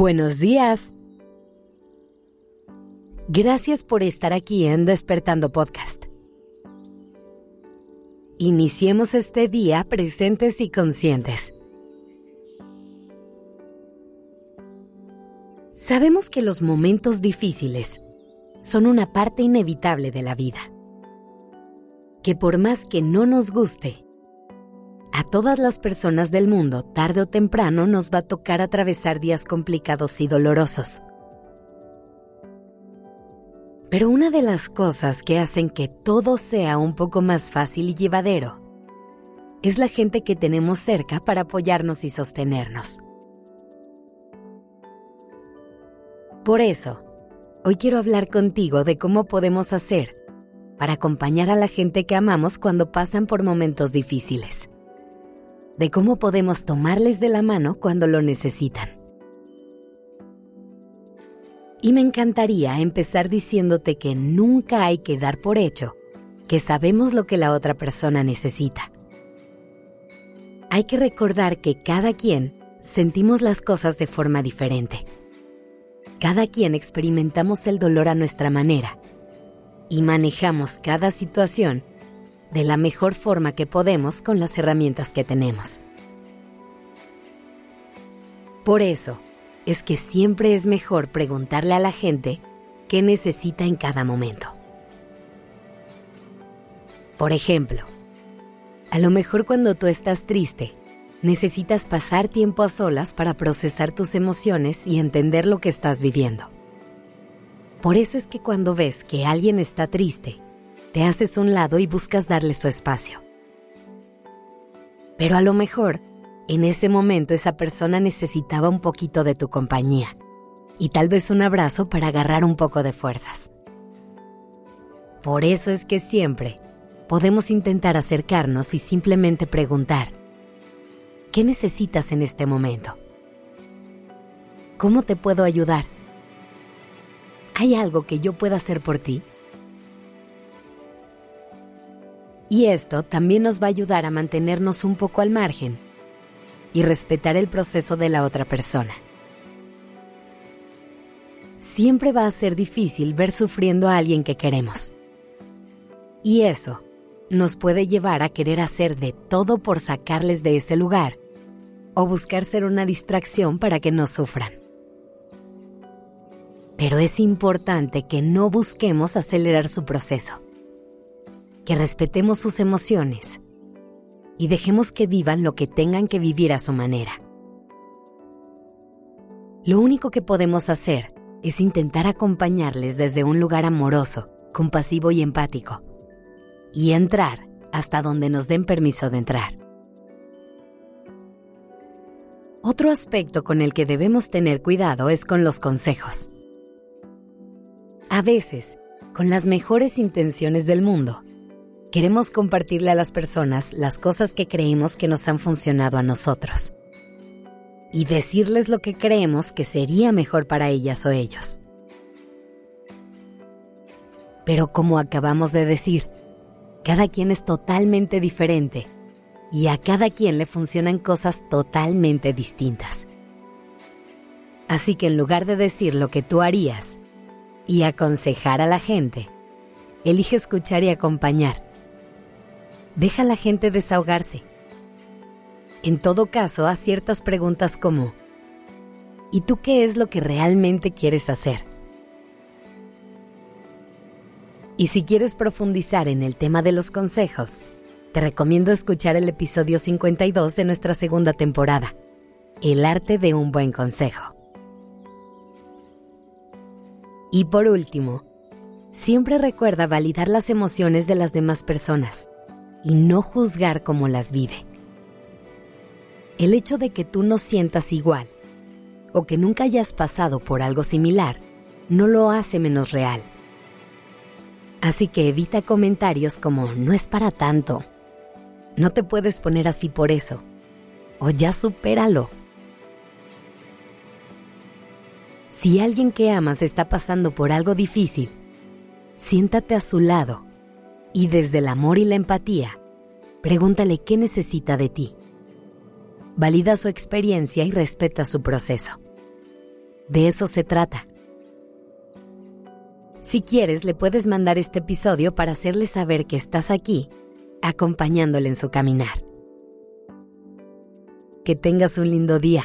Buenos días. Gracias por estar aquí en Despertando Podcast. Iniciemos este día presentes y conscientes. Sabemos que los momentos difíciles son una parte inevitable de la vida. Que por más que no nos guste, todas las personas del mundo, tarde o temprano, nos va a tocar atravesar días complicados y dolorosos. Pero una de las cosas que hacen que todo sea un poco más fácil y llevadero es la gente que tenemos cerca para apoyarnos y sostenernos. Por eso, hoy quiero hablar contigo de cómo podemos hacer para acompañar a la gente que amamos cuando pasan por momentos difíciles de cómo podemos tomarles de la mano cuando lo necesitan. Y me encantaría empezar diciéndote que nunca hay que dar por hecho que sabemos lo que la otra persona necesita. Hay que recordar que cada quien sentimos las cosas de forma diferente. Cada quien experimentamos el dolor a nuestra manera y manejamos cada situación de la mejor forma que podemos con las herramientas que tenemos. Por eso, es que siempre es mejor preguntarle a la gente qué necesita en cada momento. Por ejemplo, a lo mejor cuando tú estás triste, necesitas pasar tiempo a solas para procesar tus emociones y entender lo que estás viviendo. Por eso es que cuando ves que alguien está triste, te haces un lado y buscas darle su espacio. Pero a lo mejor, en ese momento esa persona necesitaba un poquito de tu compañía y tal vez un abrazo para agarrar un poco de fuerzas. Por eso es que siempre podemos intentar acercarnos y simplemente preguntar, ¿qué necesitas en este momento? ¿Cómo te puedo ayudar? ¿Hay algo que yo pueda hacer por ti? Y esto también nos va a ayudar a mantenernos un poco al margen y respetar el proceso de la otra persona. Siempre va a ser difícil ver sufriendo a alguien que queremos. Y eso nos puede llevar a querer hacer de todo por sacarles de ese lugar o buscar ser una distracción para que no sufran. Pero es importante que no busquemos acelerar su proceso que respetemos sus emociones y dejemos que vivan lo que tengan que vivir a su manera. Lo único que podemos hacer es intentar acompañarles desde un lugar amoroso, compasivo y empático, y entrar hasta donde nos den permiso de entrar. Otro aspecto con el que debemos tener cuidado es con los consejos. A veces, con las mejores intenciones del mundo, queremos compartirle a las personas las cosas que creemos que nos han funcionado a nosotros y decirles lo que creemos que sería mejor para ellas o ellos. Pero como acabamos de decir, cada quien es totalmente diferente y a cada quien le funcionan cosas totalmente distintas. Así que en lugar de decir lo que tú harías y aconsejar a la gente, elige escuchar y acompañar Deja a la gente desahogarse. En todo caso, haz ciertas preguntas como, ¿y tú qué es lo que realmente quieres hacer? Y si quieres profundizar en el tema de los consejos, te recomiendo escuchar el episodio 52 de nuestra segunda temporada, El arte de un buen consejo. Y por último, siempre recuerda validar las emociones de las demás personas y no juzgar cómo las vive. El hecho de que tú no sientas igual o que nunca hayas pasado por algo similar no lo hace menos real. Así que evita comentarios como no es para tanto, no te puedes poner así por eso, o ya supéralo. Si alguien que amas está pasando por algo difícil, siéntate a su lado y desde el amor y la empatía, pregúntale qué necesita de ti. Valida su experiencia y respeta su proceso. De eso se trata. Si quieres, le puedes mandar este episodio para hacerle saber que estás aquí, acompañándole en su caminar. Que tengas un lindo día.